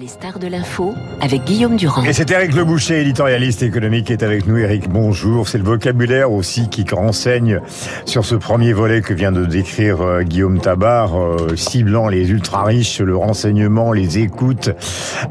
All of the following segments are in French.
Les stars de l'info avec Guillaume Durand. Et c'est Eric Le Boucher, éditorialiste économique, qui est avec nous. Eric, bonjour. C'est le vocabulaire aussi qui renseigne sur ce premier volet que vient de décrire euh, Guillaume Tabar, euh, ciblant les ultra-riches, le renseignement, les écoutes,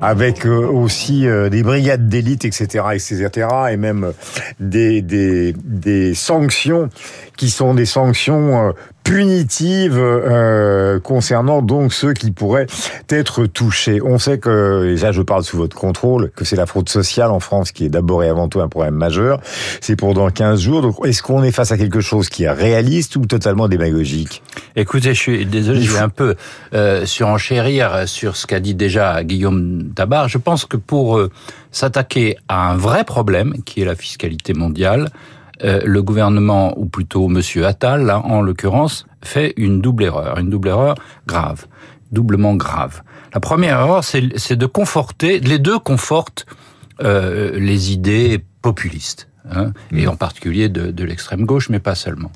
avec euh, aussi des brigades d'élite, etc., etc., et même des, des, des sanctions qui sont des sanctions punitives euh, concernant donc ceux qui pourraient être touchés. On sait que, et là je parle sous votre contrôle, que c'est la fraude sociale en France qui est d'abord et avant tout un problème majeur. C'est pour dans 15 jours. Donc est-ce qu'on est face à quelque chose qui est réaliste ou totalement démagogique? Écoutez, je suis désolé, je vais un peu euh, surenchérir sur ce qu'a dit déjà Guillaume Tabar. Je pense que pour euh, s'attaquer à un vrai problème, qui est la fiscalité mondiale, euh, le gouvernement, ou plutôt Monsieur Attal, là, en l'occurrence, fait une double erreur, une double erreur grave, doublement grave. La première erreur, c'est de conforter, les deux confortent euh, les idées populistes. Hein, et mmh. en particulier de, de l'extrême gauche, mais pas seulement.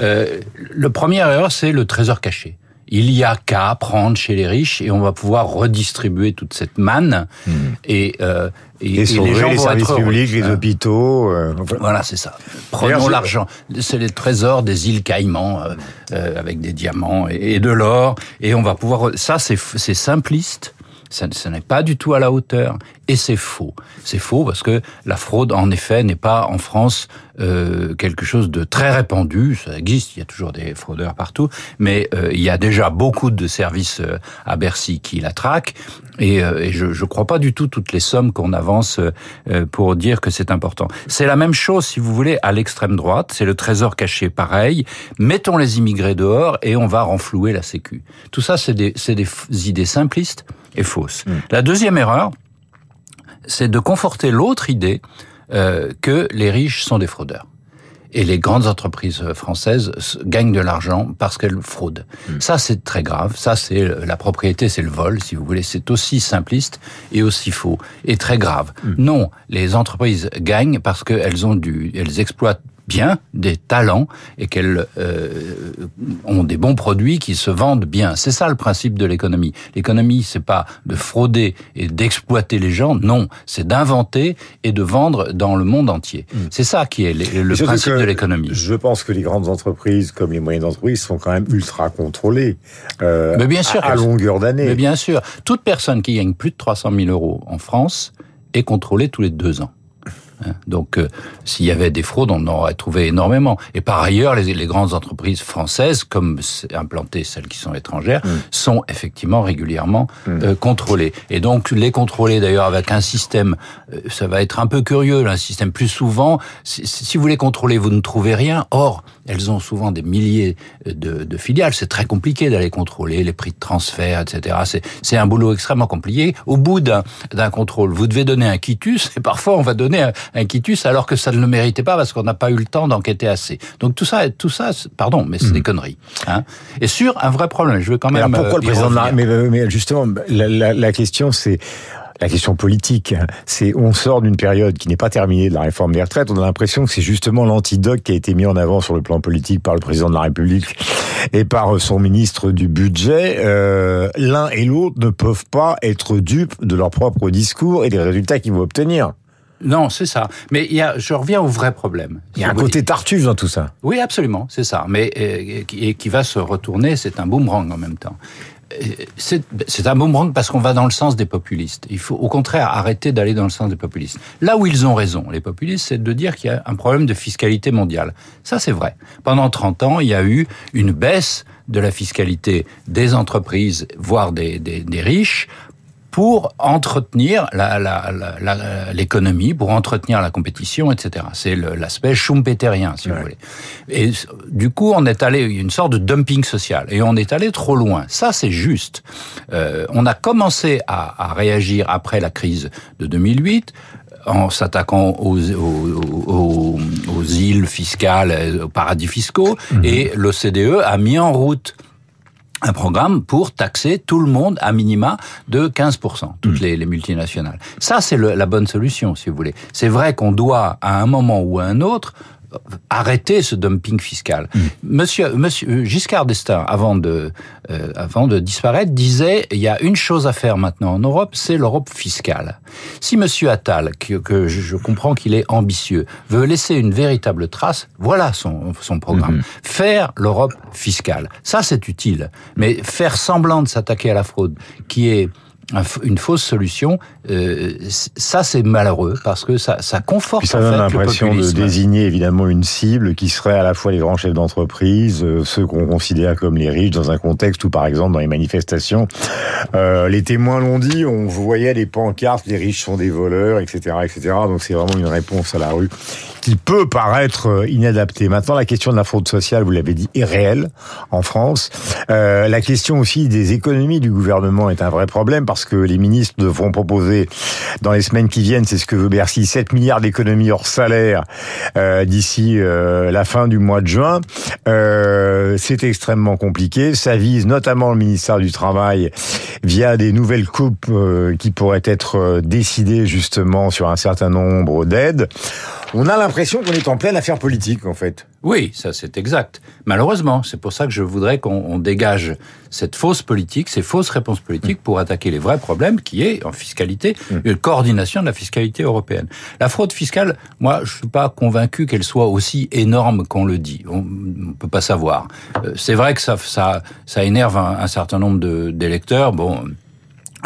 Euh, le premier erreur, c'est le trésor caché il y a qu'à prendre chez les riches et on va pouvoir redistribuer toute cette manne hmm. et, euh, et, les, services publics, les hôpitaux. Euh, voilà, c'est ça. Prenons l'argent. C'est les trésors des îles Caïmans euh, euh, avec des diamants et, et de l'or et on va pouvoir. Ça, c'est simpliste ça, n'est pas du tout à la hauteur et c'est faux. C'est faux parce que la fraude, en effet, n'est pas en France euh, quelque chose de très répandu. Ça existe, il y a toujours des fraudeurs partout, mais euh, il y a déjà beaucoup de services euh, à Bercy qui la traquent et, euh, et je ne crois pas du tout toutes les sommes qu'on avance euh, pour dire que c'est important. C'est la même chose, si vous voulez, à l'extrême droite. C'est le trésor caché, pareil. Mettons les immigrés dehors et on va renflouer la Sécu. Tout ça, c'est des, des idées simplistes est fausse. Mm. La deuxième erreur, c'est de conforter l'autre idée euh, que les riches sont des fraudeurs. Et les grandes entreprises françaises gagnent de l'argent parce qu'elles fraudent. Mm. Ça, c'est très grave. Ça, c'est la propriété, c'est le vol, si vous voulez. C'est aussi simpliste et aussi faux et très grave. Mm. Non, les entreprises gagnent parce qu'elles ont du, elles exploitent bien, des talents, et qu'elles euh, ont des bons produits qui se vendent bien. C'est ça le principe de l'économie. L'économie, c'est pas de frauder et d'exploiter les gens, non, c'est d'inventer et de vendre dans le monde entier. Hmm. C'est ça qui est le, principe de l'économie. Je pense que les grandes entreprises, comme les moyennes entreprises, sont quand même ultra contrôlées. Euh, Mais bien sûr, à, à longueur d'année. Mais bien sûr, toute personne qui gagne plus de 300 000 euros en France est contrôlée tous les deux ans. Hein. Donc, euh, s'il y avait des fraudes, on en aurait trouvé énormément. Et par ailleurs, les, les grandes entreprises françaises, comme implantées celles qui sont étrangères, mm. sont effectivement régulièrement mm. euh, contrôlées. Et donc, les contrôler d'ailleurs avec un système, euh, ça va être un peu curieux, un système plus souvent, si, si, vous les contrôlez, vous ne trouvez rien. Or, elles ont souvent des milliers de, de filiales. C'est très compliqué d'aller contrôler les prix de transfert, etc. C'est un boulot extrêmement compliqué. Au bout d'un contrôle, vous devez donner un quitus, et parfois on va donner un, un quitus alors que ça ne le méritait pas parce qu'on n'a pas eu le temps d'enquêter assez. Donc tout ça, tout ça, pardon, mais c'est des hmm. conneries. Hein. Et sur un vrai problème, je veux quand même. Alors pourquoi le euh, président de la... mais, mais justement, la, la, la question c'est la question politique. C'est on sort d'une période qui n'est pas terminée de la réforme des retraites. On a l'impression que c'est justement l'antidote qui a été mis en avant sur le plan politique par le président de la République et par son ministre du budget. Euh, L'un et l'autre ne peuvent pas être dupes de leur propre discours et des résultats qu'ils vont obtenir. Non, c'est ça. Mais il y a, je reviens au vrai problème. Il y a un côté tartuffe dans tout ça. Oui, absolument, c'est ça. Mais euh, et, qui va se retourner, c'est un boomerang en même temps. C'est un boomerang parce qu'on va dans le sens des populistes. Il faut au contraire arrêter d'aller dans le sens des populistes. Là où ils ont raison, les populistes, c'est de dire qu'il y a un problème de fiscalité mondiale. Ça, c'est vrai. Pendant 30 ans, il y a eu une baisse de la fiscalité des entreprises, voire des riches, pour entretenir l'économie, la, la, pour entretenir la compétition, etc. C'est l'aspect schumpeterien, si vous voulez. Et du coup, on est allé une sorte de dumping social, et on est allé trop loin. Ça, c'est juste. Euh, on a commencé à, à, réagir après la crise de 2008 en s'attaquant aux, aux, aux, îles fiscales, aux paradis fiscaux, mmh. et l'OCDE a mis en route un programme pour taxer tout le monde à minima de 15%, toutes hmm. les, les, multinationales. Ça, c'est la bonne solution, si vous voulez. C'est vrai qu'on doit, à un moment ou à un autre, arrêter ce dumping fiscal. Mmh. Monsieur, Monsieur Giscard d'Estaing, avant de, euh, avant de disparaître, disait il y a une chose à faire maintenant en Europe, c'est l'Europe fiscale. Si Monsieur Attal, que, que je comprends qu'il est ambitieux, veut laisser une véritable trace, voilà son, son programme. Mmh. Faire l'Europe fiscale. Ça, c'est utile. Mais faire semblant de s'attaquer à la fraude, qui est une fausse solution, euh, ça c'est malheureux parce que ça, ça conforte. Puis ça donne l'impression de désigner évidemment une cible qui serait à la fois les grands chefs d'entreprise, euh, ceux qu'on considère comme les riches, dans un contexte où par exemple dans les manifestations, euh, les témoins l'ont dit, on voyait les pancartes, les riches sont des voleurs, etc., etc. Donc c'est vraiment une réponse à la rue qui peut paraître inadaptée. Maintenant, la question de la fraude sociale, vous l'avez dit, est réelle en France. La question aussi des économies du gouvernement est un vrai problème parce que les ministres devront proposer dans les semaines qui viennent, c'est ce que veut Bercy, 7 milliards d'économies hors salaire euh, d'ici euh, la fin du mois de juin. Euh, c'est extrêmement compliqué. Ça vise notamment le ministère du Travail via des nouvelles coupes euh, qui pourraient être décidées justement sur un certain nombre d'aides. On a l'impression qu'on est en pleine affaire politique, en fait. Oui, ça c'est exact. Malheureusement, c'est pour ça que je voudrais qu'on dégage cette fausse politique, ces fausses réponses politiques pour attaquer les vrais problèmes qui est en fiscalité, mm. une coordination de la fiscalité européenne. La fraude fiscale, moi, je suis pas convaincu qu'elle soit aussi énorme qu'on le dit. On ne peut pas savoir. Euh, c'est vrai que ça, ça, ça énerve un, un certain nombre d'électeurs. Bon,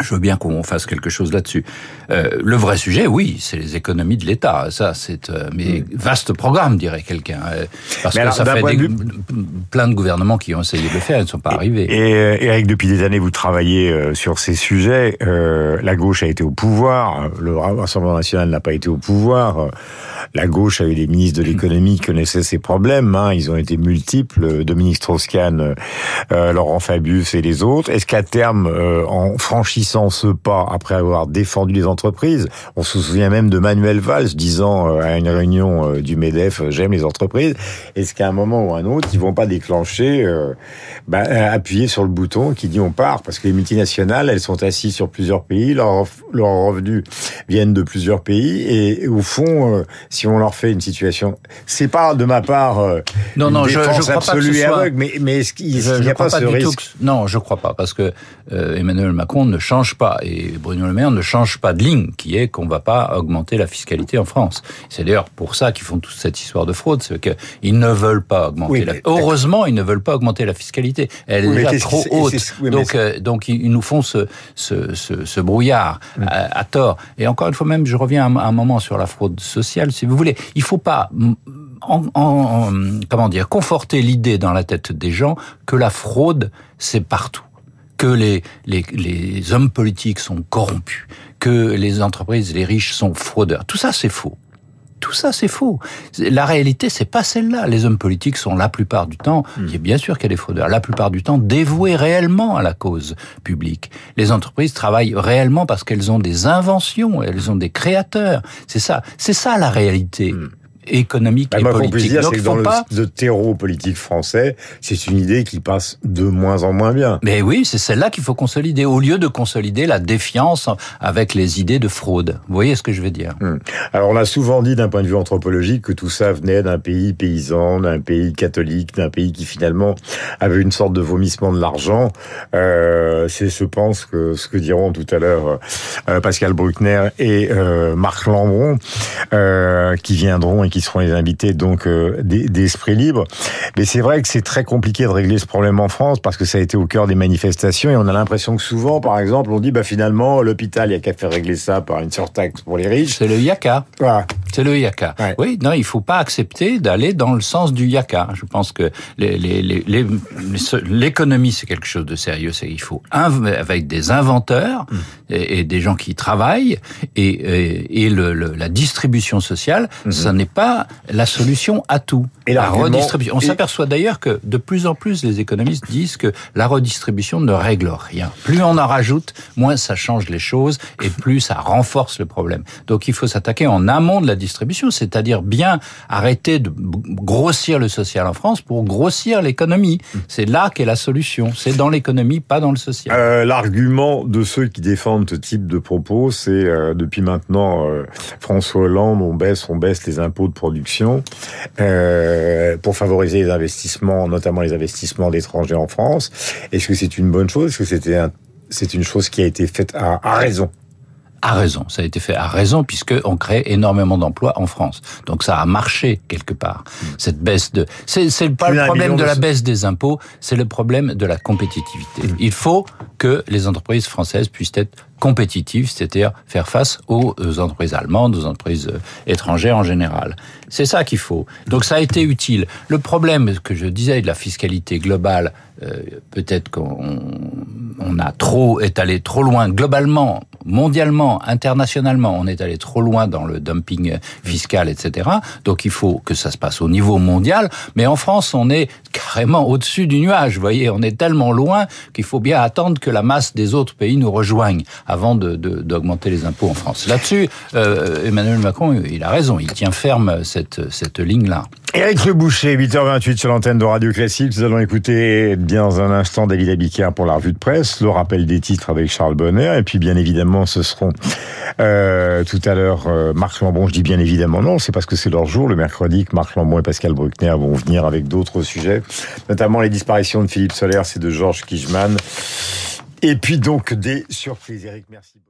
je veux bien qu'on fasse quelque chose là-dessus. Euh, le vrai sujet, oui, c'est les économies de l'État. Ça, c'est euh, mais vaste programme, dirait quelqu'un. Euh, parce que ça fait plein de gouvernements qui ont essayé de le faire, ils ne sont pas arrivés. Et Eric, depuis des années, vous travaillez euh, sur ces sujets. la gauche a été au pouvoir, le Rassemblement national n'a pas été au pouvoir. La gauche a eu des ministres de l'économie qui connaissaient ces problèmes. Hein. Ils ont été multiples. Dominique Strauss-Kahn, Laurent Fabius et les autres. Est-ce qu'à terme, en franchissant ce pas après avoir défendu les entreprises. On se souvient même de Manuel Valls disant euh, à une réunion euh, du MEDEF euh, j'aime les entreprises. Est-ce qu'à un moment ou un autre, ils vont pas déclencher, bah, appuyer sur le bouton qui dit on part? Parce que les multinationales, elles sont assises sur plusieurs pays, leurs revenus viennent de plusieurs pays et, au fond, si on leur fait une situation, c'est pas de ma part non, non, je, je crois absolue pas et aveugle, mais, mais est-ce qu'il n'y a pas, ce risque? Non, je crois pas, parce que Emmanuel Macron ne change change pas, et Bruno Le Maire ne change pas de ligne, qui est qu'on ne va pas augmenter la fiscalité en France. C'est d'ailleurs pour ça qu'ils font toute cette histoire de fraude, c'est qu'ils ne veulent pas augmenter la... Heureusement, ils ne veulent pas augmenter la fiscalité. Elle est déjà trop haute. donc, euh, donc, ils nous font ce, ce, ce, ce brouillard à, tort. Et encore une fois, même, je reviens un, un moment sur la fraude sociale, si vous voulez. Il faut pas... En, en, comment dire, conforter l'idée dans la tête des gens que la fraude, c'est partout que les, les, les hommes politiques sont corrompus, que les entreprises, les riches sont fraudeurs. Tout ça, c'est faux. Tout ça, c'est faux. La réalité, c'est pas celle-là. Les hommes politiques sont la plupart du temps, il y a bien sûr qu'il y a des fraudeurs, la plupart du temps dévoués réellement à la cause publique. Les entreprises travaillent réellement parce qu'elles ont des inventions, elles ont des créateurs. C'est ça, c'est ça la réalité. Hmm économique bah, et politique. Dire, Donc, que dans le, terreau politique français, c'est une idée qui passe de moins en moins bien. Mais oui, c'est celle-là qu'il faut consolider, au lieu de consolider la défiance avec les idées de fraude. Vous voyez ce que je veux dire? Hmm. Alors on a souvent dit d'un point de vue anthropologique que tout ça venait d'un pays paysan, d'un pays catholique, d'un pays qui finalement avait une sorte de vomissement de l'argent. Euh, c'est, je pense, que ce que diront tout à l'heure euh, Pascal Bruckner et euh, Marc Lambron, qui viendront et qui seront les invités donc euh, d'Esprit Libre. Mais c'est vrai que c'est très compliqué de régler ce problème en France parce que ça a été au cœur des manifestations et on a l'impression que souvent, par exemple, on dit bah finalement l'hôpital, il y a qu'à faire régler ça par une surtaxe pour les riches. C'est le yaka. Voilà. C'est le yaka. Oui, non, il faut pas accepter d'aller dans le sens du yaka. Je pense que l'économie, c'est quelque chose de sérieux. C'est il faut avec des inventeurs mm. et, des gens qui travaillent et, et, le, la distribution sociale, mm-hmm. ça n'est pas la solution à tout. Et la redistribution. On s'aperçoit d'ailleurs que de plus en plus les économistes disent que la redistribution ne règle rien. Plus on en rajoute, moins ça change les choses et plus ça renforce le problème. Donc il faut s'attaquer en amont de la distribution, c'est-à-dire bien arrêter de grossir le social en France pour grossir l'économie. C'est là qu'est la solution. C'est dans l'économie, pas dans le social. Euh, L'argument de ceux qui défendent ce type de propos, c'est euh, depuis maintenant euh, François Hollande, on baisse, on baisse les impôts de production euh, pour favoriser les investissements, notamment les investissements d'étrangers en France. Est-ce que c'est une bonne chose? Est-ce que c'était c'est une chose qui a été faite à raison? À raison, ça a été fait à raison puisque on crée énormément d'emplois en France. Donc ça a marché quelque part. Hmm. Cette baisse de, c'est pas le problème de la baisse des impôts, c'est le problème de la compétitivité. Hmm. Il faut que les entreprises françaises puissent être compétitives, c'est-à-dire faire face aux entreprises allemandes, aux entreprises euh, étrangères en général. C'est ça qu'il faut. Donc ça a été utile. Le problème que je disais de la fiscalité globale, euh, peut-être qu'on on a trop est allé trop loin globalement, mondialement, internationalement, on est allé trop loin dans le dumping fiscal, etc. Donc il faut que ça se passe au niveau mondial. Mais en France, on est carrément au-dessus du nuage. Vous voyez, on est tellement loin qu'il faut bien attendre que la masse des autres pays nous rejoigne avant d'augmenter de, les impôts en France. Là-dessus, euh, Emmanuel Macron, il a raison. Il tient ferme cette, cette ligne-là. Éric Le Boucher, 8h28 sur l'antenne de Radio Classique. Nous allons écouter bien un instant David Abiquière pour la revue de presse, le rappel des titres avec Charles Bonner, et puis bien évidemment ce seront euh, tout à l'heure euh, Marc Lambon. Je dis bien évidemment non, c'est parce que c'est leur jour le mercredi que Marc Lambon et Pascal Bruckner vont venir avec d'autres sujets, notamment les disparitions de Philippe Soler et de Georges Kijman. Et puis donc des surprises. Éric, merci.